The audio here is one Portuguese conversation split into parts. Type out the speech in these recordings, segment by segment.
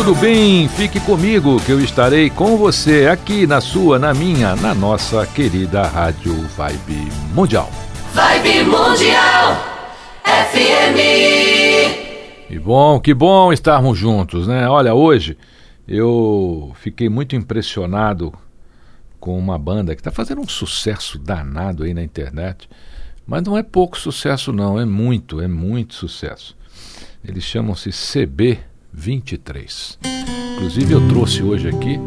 Tudo bem? Fique comigo que eu estarei com você aqui na sua, na minha, na nossa querida Rádio Vibe Mundial. Vibe Mundial FM. Que bom, que bom estarmos juntos, né? Olha, hoje eu fiquei muito impressionado com uma banda que está fazendo um sucesso danado aí na internet. Mas não é pouco sucesso, não, é muito, é muito sucesso. Eles chamam-se 23. Inclusive eu trouxe hoje aqui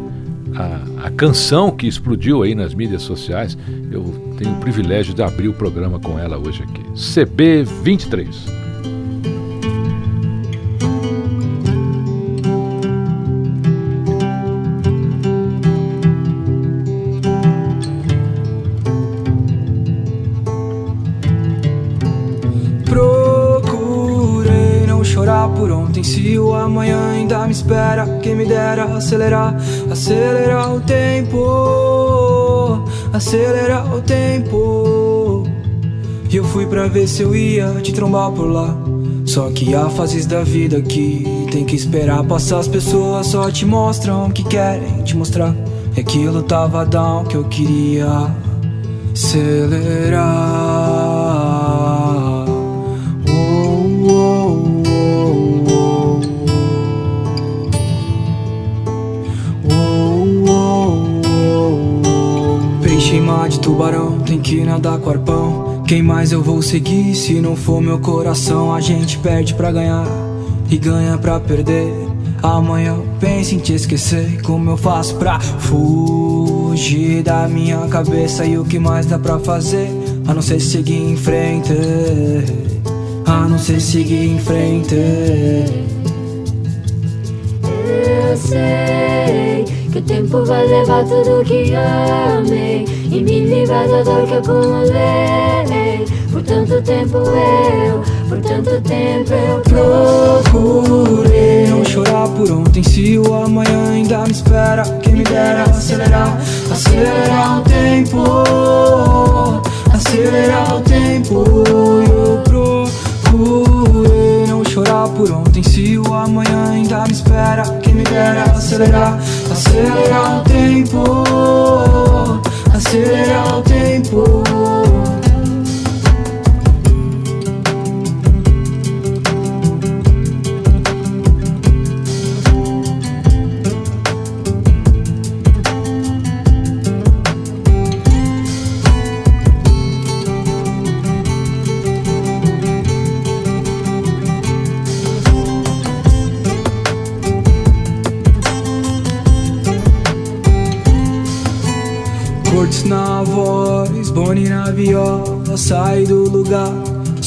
a, a, canção que explodiu aí nas mídias sociais. Eu tenho o privilégio de abrir o programa com ela hoje aqui. CB 23. Quem me dera acelerar Acelerar o tempo Acelerar o tempo. E eu fui pra ver se eu ia te trombar por lá. Só que há fases da vida que tem que esperar. Passar As pessoas só te mostram o que querem te mostrar. E aquilo tava down que eu queria acelerar oh. Peixe em mar de tubarão, tem que nadar com arpão. Quem mais eu vou seguir se não for meu coração? A gente perde pra ganhar e ganha pra perder. Amanhã eu penso em te esquecer. Como eu faço pra fugir da minha cabeça? E o que mais dá pra fazer? A não ser seguir em frente. A não ser seguir em frente. Eu sei que o tempo vai levar tudo que amei. E me livrar da dor que acumulei. Por tanto tempo eu, por tanto tempo eu Procurei. Não chorar por ontem Se o amanhã ainda me espera. Quem me dera acelerar Acelerar o tempo. Acelerar o tempo. Eu procurei não chorar por ontem Se o amanhã ainda me espera. Quem me dera acelerar Acelerar o tempo. Acelerar o tempo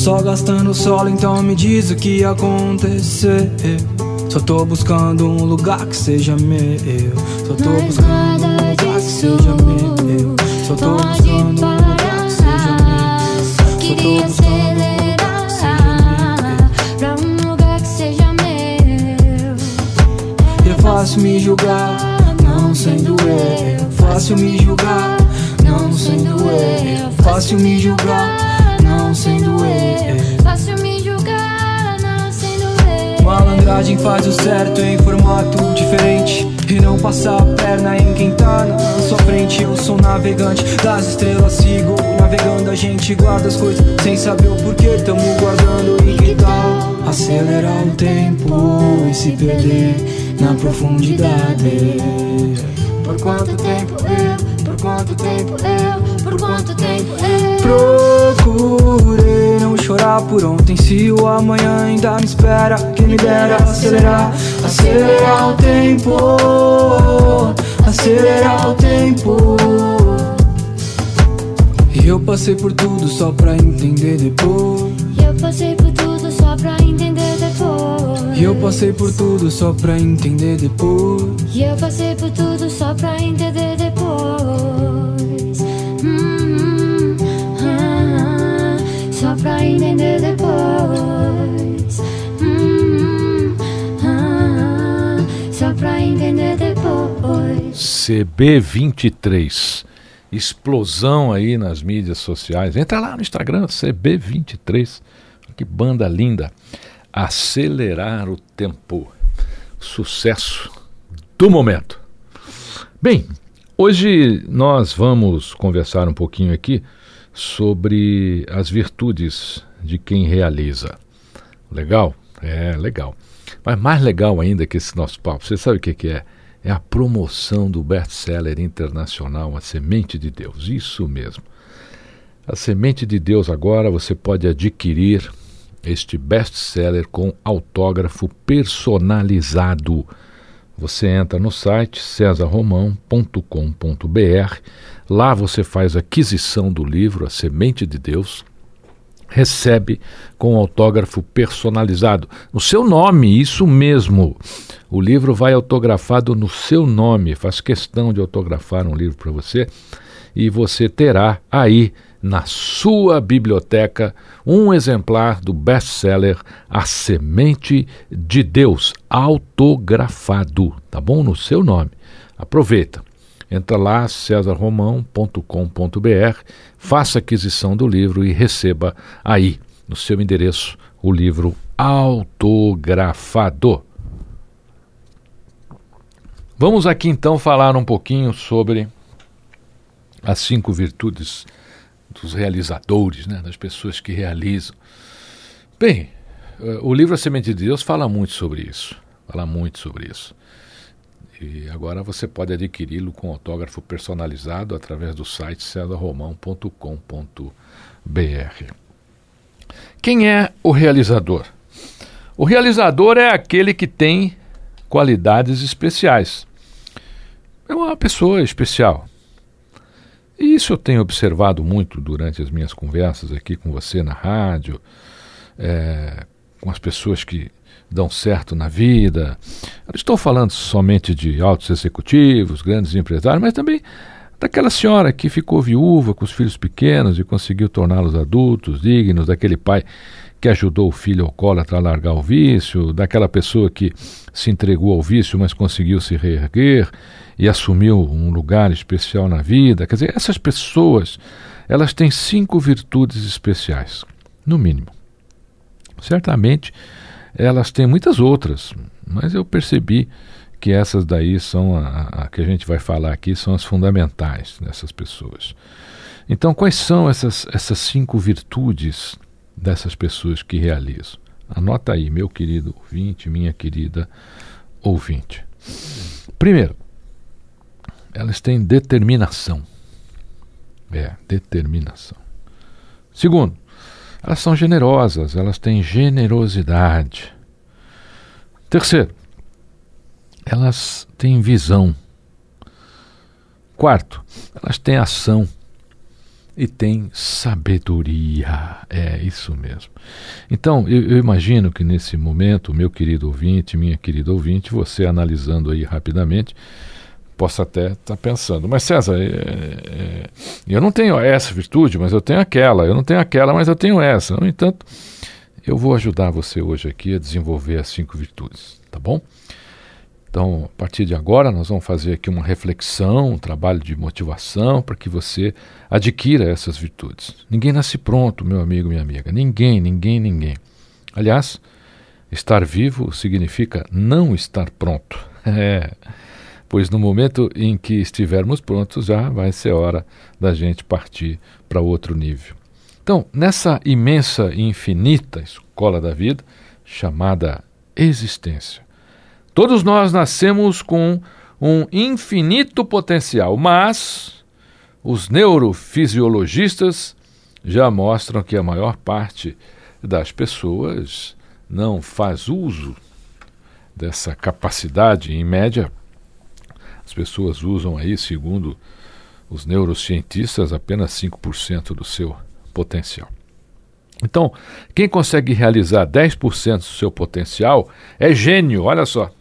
só gastando solo Então me diz o que aconteceu. Só tô buscando um lugar que seja meu. Só tô Mas buscando um lugar que seja meu. Só tô buscando um lugar que seja meu. Só Só tô queria buscando um lugar que seja acelerar pra um lugar que seja meu. É fácil me julgar, não sendo eu. Fácil me julgar, não sendo eu. Fácil me julgar, não sendo eu Fácil me julgar, não sendo eu. Malandragem faz o certo em formato diferente. E não passar a perna em quem tá na sua frente. Eu sou navegante das estrelas, sigo navegando. A gente guarda as coisas sem saber o porquê. Tamo guardando e que tal acelerar o tempo e se perder na profundidade? Por quanto tempo eu, por quanto tempo eu, por quanto tempo eu Procurei não chorar por ontem. Se o amanhã ainda me espera Quem me dera acelerar Acelerar o tempo Acelerar o tempo. E eu passei por tudo só pra entender depois. E eu passei por tudo só pra entender depois. E eu passei por tudo só pra entender depois. E eu passei por Entender depois Hum, ah, Só entender depois CB23. Explosão aí nas mídias sociais. Entra lá no Instagram, CB23. Que banda linda. Acelerar o tempo. Sucesso do momento. Bem, hoje nós vamos conversar um pouquinho aqui sobre as virtudes de quem realiza. Legal? É, legal. Mas mais legal ainda que esse nosso papo, você sabe o que, que é? É a promoção do best-seller internacional A Semente de Deus. Isso mesmo. A Semente de Deus agora você pode adquirir este best-seller com autógrafo personalizado. Você entra no site cesarromão.com.br. Lá você faz aquisição do livro A Semente de Deus recebe com autógrafo personalizado. No seu nome, isso mesmo. O livro vai autografado no seu nome. Faz questão de autografar um livro para você e você terá aí na sua biblioteca um exemplar do best-seller A Semente de Deus, autografado, tá bom? No seu nome. Aproveita. Entra lá, cesarromão.com.br, faça aquisição do livro e receba aí, no seu endereço, o livro autografado. Vamos aqui então falar um pouquinho sobre as cinco virtudes dos realizadores, né, das pessoas que realizam. Bem, eh, o livro A Semente de Deus fala muito sobre isso. Fala muito sobre isso. E agora você pode adquiri-lo com autógrafo personalizado através do site cesarromão.com.br. Quem é o realizador? O realizador é aquele que tem qualidades especiais. É uma pessoa especial. E isso eu tenho observado muito durante as minhas conversas aqui com você na rádio, é, com as pessoas que dão certo na vida. Eu estou falando somente de altos executivos, grandes empresários, mas também daquela senhora que ficou viúva com os filhos pequenos e conseguiu torná-los adultos, dignos, daquele pai que ajudou o filho alcoólatra a largar o vício, daquela pessoa que se entregou ao vício, mas conseguiu se reerguer e assumiu um lugar especial na vida. Quer dizer, essas pessoas, elas têm cinco virtudes especiais, no mínimo. Certamente, elas têm muitas outras, mas eu percebi que essas daí são a, a que a gente vai falar aqui são as fundamentais dessas pessoas. Então, quais são essas, essas cinco virtudes dessas pessoas que realizam? Anota aí, meu querido ouvinte, minha querida ouvinte. Primeiro, elas têm determinação. É, determinação. Segundo, elas são generosas, elas têm generosidade. Terceiro, elas têm visão. Quarto, elas têm ação e têm sabedoria. É isso mesmo. Então, eu, eu, imagino que nesse momento, meu querido ouvinte, minha querida ouvinte, você analisando aí rapidamente, possa até estar tá pensando, mas César, é, é, eu não tenho essa virtude, mas eu tenho aquela, eu não tenho aquela, mas eu tenho essa. No entanto, eu vou ajudar você hoje aqui a desenvolver as cinco virtudes, tá bom? Então, a partir de agora, nós vamos fazer aqui uma reflexão, um trabalho de motivação para que você adquira essas virtudes. Ninguém nasce pronto, meu amigo, minha amiga. Ninguém, ninguém, ninguém. Aliás, Estar vivo significa não estar pronto. É, pois no momento em que estivermos prontos já vai ser hora da gente partir para outro nível. Então, nessa imensa e infinita escola da vida, chamada existência, todos nós nascemos com um infinito potencial, mas os neurofisiologistas já mostram que a maior parte das pessoas não faz uso dessa capacidade. Em média, as pessoas usam aí, segundo os neurocientistas, apenas 5% do seu potencial. Então, quem consegue realizar 10% do seu potencial é gênio, olha só.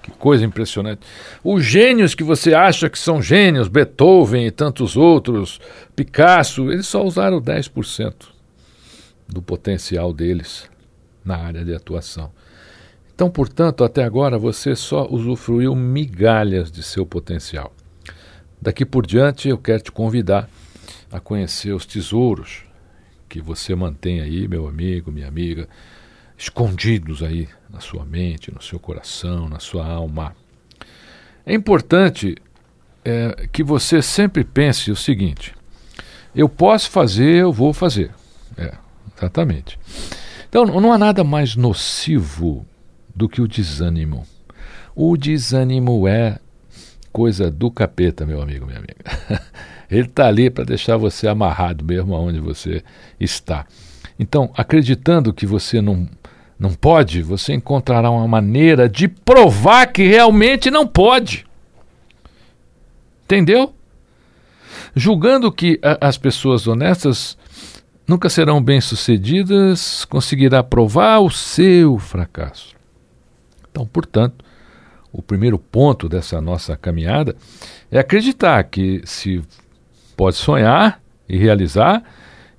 Que coisa impressionante. Os gênios que você acha que são gênios, Beethoven e tantos outros, Picasso, eles só usaram 10% do potencial deles na área de atuação. Então, portanto, até agora você só usufruiu migalhas de seu potencial. Daqui por diante, eu quero te convidar a conhecer os tesouros que você mantém aí, meu amigo, minha amiga, escondidos aí na sua mente, no seu coração, na sua alma. É importante é, que você sempre pense o seguinte: eu posso fazer, eu vou fazer. É, exatamente. Então, não há nada mais nocivo do que o desânimo. O desânimo é coisa do capeta, meu amigo, minha amiga. Ele está ali para deixar você amarrado mesmo aonde você está. Então, acreditando que você não, não pode, você encontrará uma maneira de provar que realmente não pode. Entendeu? Julgando que a, as pessoas honestas nunca serão bem-sucedidas, conseguirá provar o seu fracasso. Então, portanto, o primeiro ponto dessa nossa caminhada é acreditar que se pode sonhar e realizar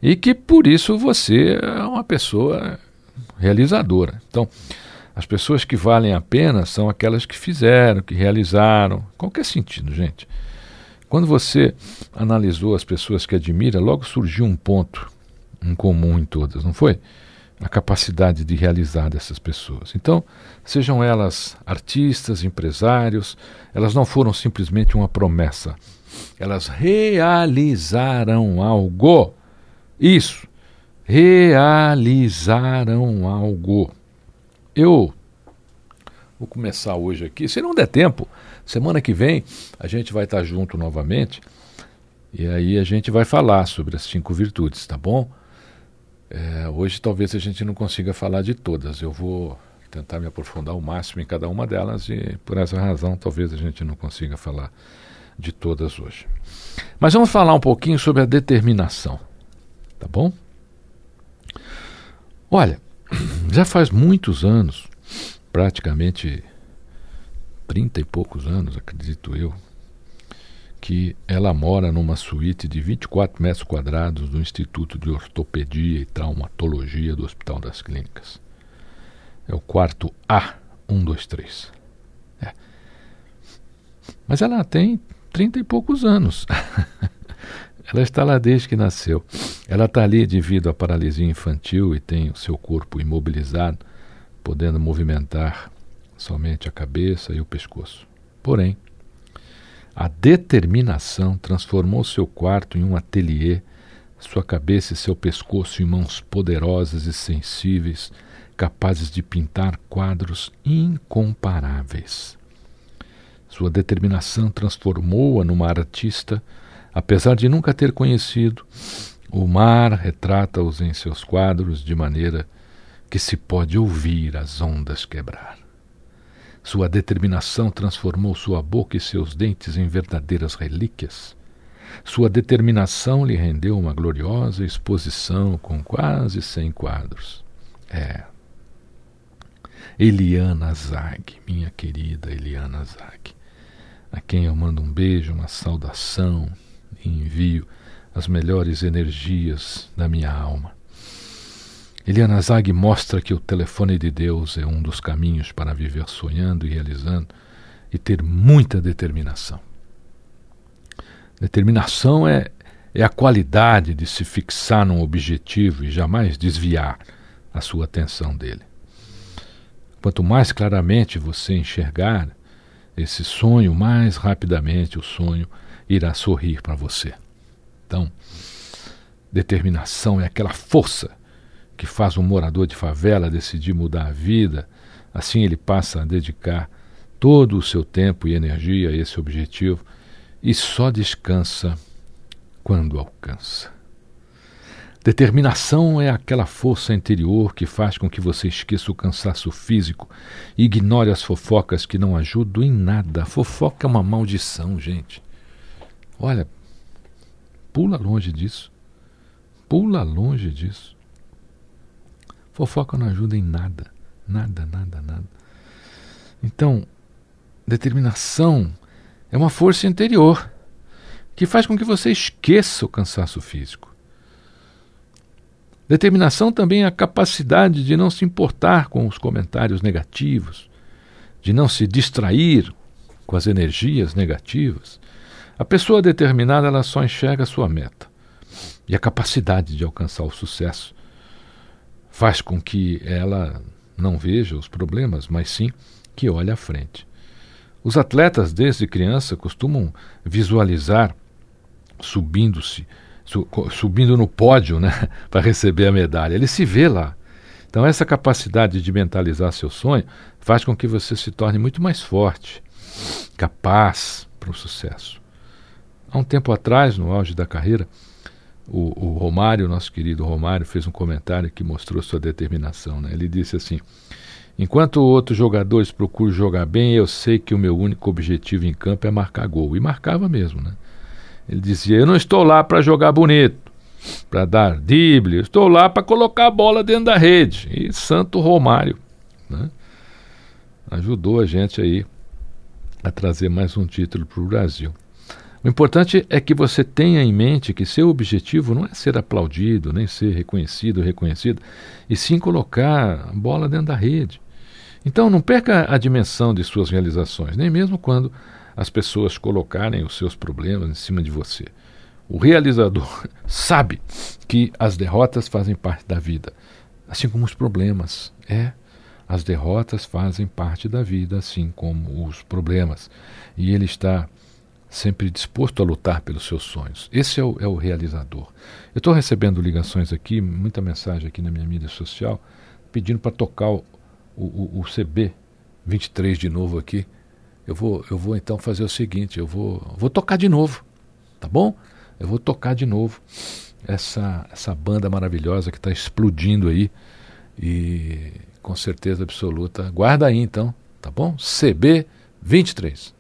e que por isso você é uma pessoa realizadora. Então, as pessoas que valem a pena são aquelas que fizeram, que realizaram. Qualquer sentido, gente. Quando você analisou as pessoas que admira, logo surgiu um ponto em comum em todas, não foi? A capacidade de realizar dessas pessoas. Então, sejam elas artistas, empresários, elas não foram simplesmente uma promessa. Elas realizaram algo. Isso. Realizaram algo. Eu vou começar hoje aqui. Se não der tempo, semana que vem a gente vai estar junto novamente. E aí a gente vai falar sobre as cinco virtudes, tá bom? É, hoje talvez a gente não consiga falar de todas. Eu vou tentar me aprofundar o máximo em cada uma delas e por essa razão talvez a gente não consiga falar de todas hoje. Mas vamos falar um pouquinho sobre a determinação, tá bom? Olha, já faz muitos anos, praticamente trinta e poucos anos, acredito eu, que ela mora numa suíte de 24 metros quadrados do Instituto de Ortopedia e Traumatologia do Hospital das Clínicas. É o quarto A123. É. Mas ela tem trinta e poucos anos. ela está lá desde que nasceu. Ela está ali devido à paralisia infantil e tem o seu corpo imobilizado, podendo movimentar somente a cabeça e o pescoço. Porém, a determinação transformou seu quarto em um ateliê, sua cabeça e seu pescoço em mãos poderosas e sensíveis, capazes de pintar quadros incomparáveis. Sua determinação transformou-a numa artista, apesar de nunca ter conhecido. O mar retrata-os em seus quadros de maneira que se pode ouvir as ondas quebrar. Sua determinação transformou sua boca e seus dentes em verdadeiras relíquias. Sua determinação lhe rendeu uma gloriosa exposição com quase cem quadros. É. Eliana Zag, minha querida Eliana Zag, a quem eu mando um beijo, uma saudação e envio as melhores energias da minha alma. Eliana Zag mostra que o telefone de Deus é um dos caminhos para viver sonhando e realizando e ter muita determinação. Determinação é, é a qualidade de se fixar num objetivo e jamais desviar a sua atenção dele. Quanto mais claramente você enxergar esse sonho, mais rapidamente o sonho irá sorrir para você. Então, determinação é aquela força que faz um morador de favela decidir mudar a vida. Assim ele passa a dedicar todo o seu tempo e energia a esse objetivo e só descansa quando alcança. Determinação é aquela força interior que faz com que você esqueça o cansaço físico e ignore as fofocas que não ajudam em nada. Fofoca é uma maldição, gente. Olha, pula longe disso. Pula longe disso. Fofoca não ajuda em nada. Nada, nada, nada. Então, determinação é uma força interior que faz com que você esqueça o cansaço físico. Determinação também é a capacidade de não se importar com os comentários negativos, de não se distrair com as energias negativas. A pessoa determinada ela só enxerga a sua meta. E a capacidade de alcançar o sucesso faz com que ela não veja os problemas, mas sim que olhe à frente. Os atletas desde criança costumam visualizar subindo-se subindo no pódio né, para receber a medalha. Ele se vê lá. Então, essa capacidade de mentalizar seu sonho faz com que você se torne muito mais forte, capaz para o sucesso. Há um tempo atrás, no auge da carreira, o, o, Romário, nosso querido Romário, fez um comentário que mostrou sua determinação. Né? Ele disse assim: Enquanto outros jogadores procuram jogar bem, eu sei que o meu único objetivo em campo é marcar gol. E marcava mesmo, né? Ele dizia: Eu não estou lá para jogar bonito, para dar drible, estou lá para colocar a bola dentro da rede. E Santo Romário né, ajudou a gente aí a trazer mais um título para o Brasil. O importante é que você tenha em mente que seu objetivo não é ser aplaudido, nem ser reconhecido reconhecido, e sim colocar a bola dentro da rede. Então não perca a dimensão de suas realizações, nem mesmo quando as pessoas colocarem os seus problemas em cima de você. O realizador sabe que as derrotas fazem parte da vida, assim como os problemas. É, as derrotas fazem parte da vida, assim como os problemas. E ele está sempre disposto a lutar pelos seus sonhos. Esse é o, é o realizador. Eu estou recebendo ligações aqui, muita mensagem aqui na minha mídia social, pedindo para tocar o, o, o CB 23 de novo aqui eu vou, eu vou então fazer o seguinte, eu vou, vou tocar de novo, tá bom? Eu vou tocar de novo essa, essa banda maravilhosa que está explodindo aí e com certeza absoluta. Guarda aí então, tá bom? CB 23.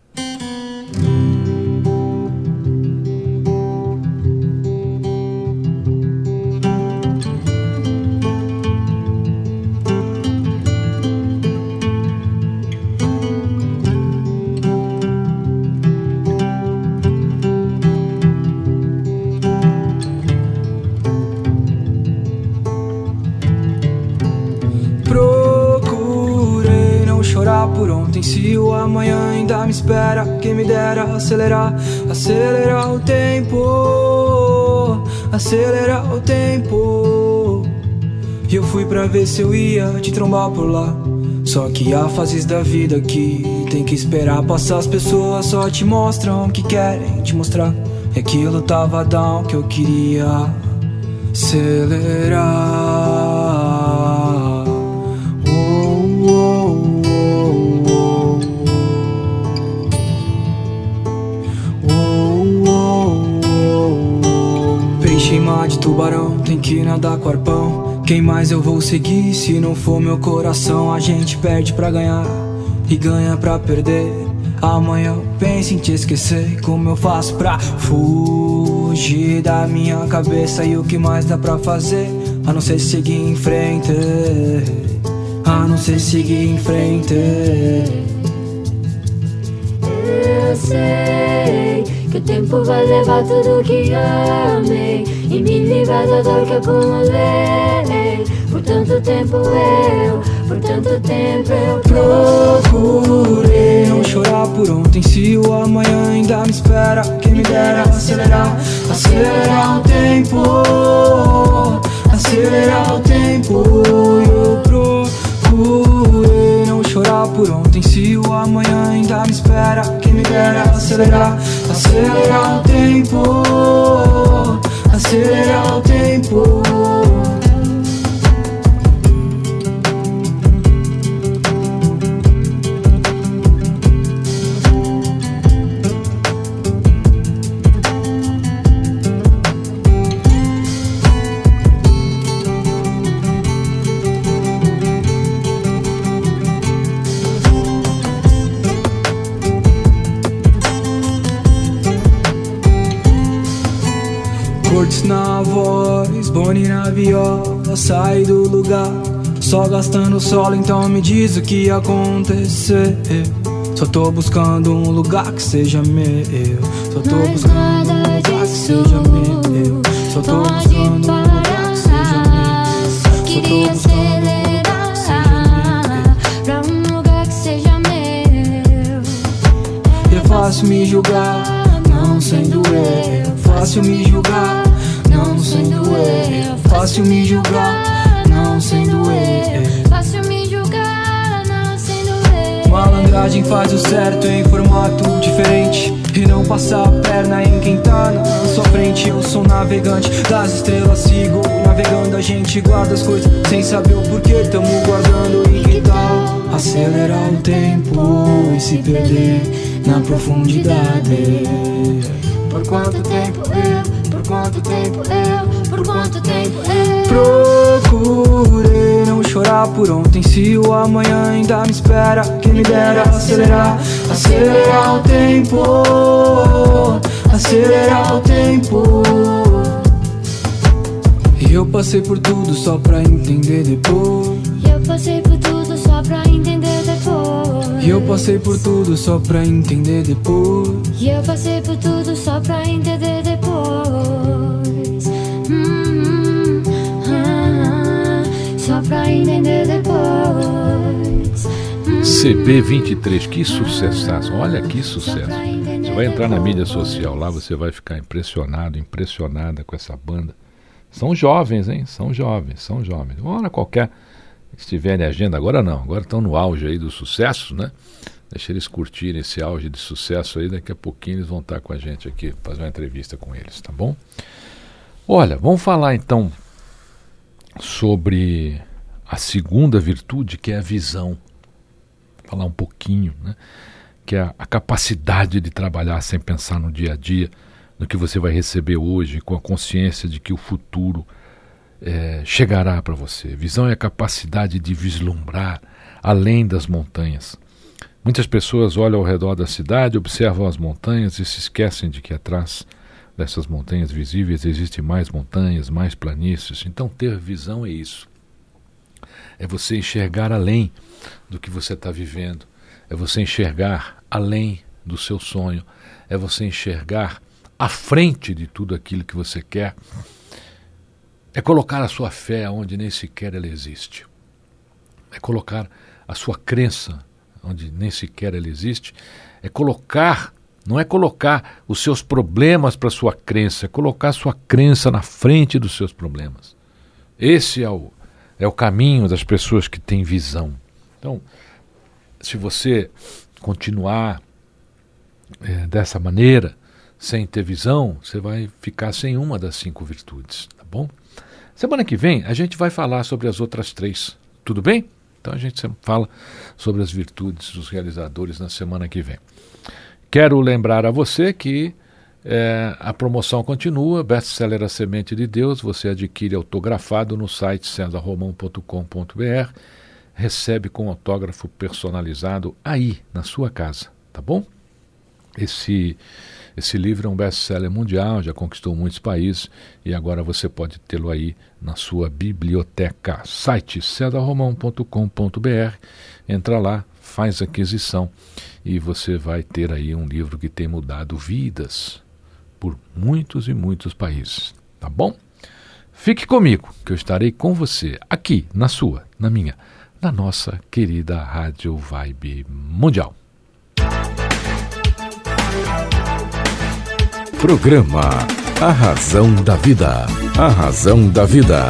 Acelerar, acelerar o tempo, acelerar o tempo. E eu fui pra ver se eu ia te trombar por lá. Só que há fases da vida que tem que esperar passar. As pessoas só te mostram o que querem te mostrar. E aquilo tava down que eu queria acelerar. De tubarão, tem que nadar com arpão. Quem mais eu vou seguir se não for meu coração? A gente perde pra ganhar e ganha pra perder. Amanhã eu penso em te esquecer. Como eu faço pra fugir da minha cabeça? E o que mais dá pra fazer? A não ser seguir em frente. A não ser seguir em frente. Eu sei o tempo vai levar tudo que amei e me livrar da dor que acumulei. Por tanto tempo eu, por tanto tempo eu procurei não chorar por ontem. Se o amanhã ainda me espera, quem me dera acelerar, acelerar o tempo, acelerar o tempo. Eu procurei por ontem se o amanhã ainda me espera. Quem me dera é acelerar, acelerar o tempo, acelerar o tempo. Boni na viola, sai do lugar. Só gastando solo, então me diz o que acontecer. Só tô buscando um lugar que seja meu. Só tô Mas buscando um lugar que seja meu. Só tô buscando um lugar que seja parar. meu. Só Só tô queria seja acelerar pra um lugar que seja meu. É fácil me julgar, não sendo eu. Fácil me julgar. Fácil me julgar, não sendo eu. Fácil me julgar, não sendo eu. Malandragem faz o certo em formato diferente. E não passar a perna em quem tá na sua frente. Eu sou navegante das estrelas, sigo navegando. A gente guarda as coisas sem saber o porquê. Tamo guardando e que tal acelerar o tempo e se perder na profundidade? Por quanto tempo eu? Por quanto tempo eu? Por quanto tempo eu? Procurei não chorar por ontem Se o amanhã ainda me espera Quem me dera acelerar Acelerar o tempo Acelerar o tempo E eu passei por tudo só pra entender depois eu passei por tudo só pra entender depois. E eu passei por tudo só pra entender depois E eu passei por tudo só pra entender CB23, que sucessaço. Olha que sucesso. Você vai entrar na mídia social lá, você vai ficar impressionado, impressionada com essa banda. São jovens, hein? São jovens, são jovens. Uma hora qualquer que estiverem em agenda, agora não, agora estão no auge aí do sucesso, né? Deixa eles curtirem esse auge de sucesso aí, daqui a pouquinho eles vão estar com a gente aqui, fazer uma entrevista com eles, tá bom? Olha, vamos falar então sobre a segunda virtude, que é a visão. Falar um pouquinho, né? Que é a, capacidade de trabalhar sem pensar no dia a dia, no que você vai receber hoje, com a consciência de que o futuro eh, chegará para você. Visão é a capacidade de vislumbrar além das montanhas. Muitas pessoas olham ao redor da cidade, observam as montanhas e se esquecem de que atrás dessas montanhas visíveis existem mais montanhas, mais planícies. Então, ter visão é isso. É você enxergar além do que você está vivendo. É você enxergar além do seu sonho. É você enxergar à frente de tudo aquilo que você quer. É colocar a sua fé onde nem sequer ela existe. É colocar a sua crença onde nem sequer ela existe. É colocar, não é colocar os seus problemas para sua crença, é colocar sua crença na frente dos seus problemas. Esse é o, é o caminho das pessoas que têm visão. Então, se você continuar é, dessa maneira, sem ter visão, você vai ficar sem uma das cinco virtudes, tá bom? Semana que vem a gente vai falar sobre as outras três, tudo bem? Então a gente sempre fala sobre as virtudes dos realizadores na semana que vem. Quero lembrar a você que é, a promoção continua, best-seller A Semente de Deus, você adquire autografado no site cesarromão.com.br, recebe com autógrafo personalizado aí na sua casa, tá bom? Esse esse livro é um best-seller mundial, já conquistou muitos países e agora você pode tê-lo aí na sua biblioteca. Site cedarromão.com.br. Entra lá, faz aquisição e você vai ter aí um livro que tem mudado vidas por muitos e muitos países, tá bom? Fique comigo, que eu estarei com você aqui na sua, na minha, na nossa querida Rádio Vibe Mundial. Programa A Razão da Vida. A Razão da Vida.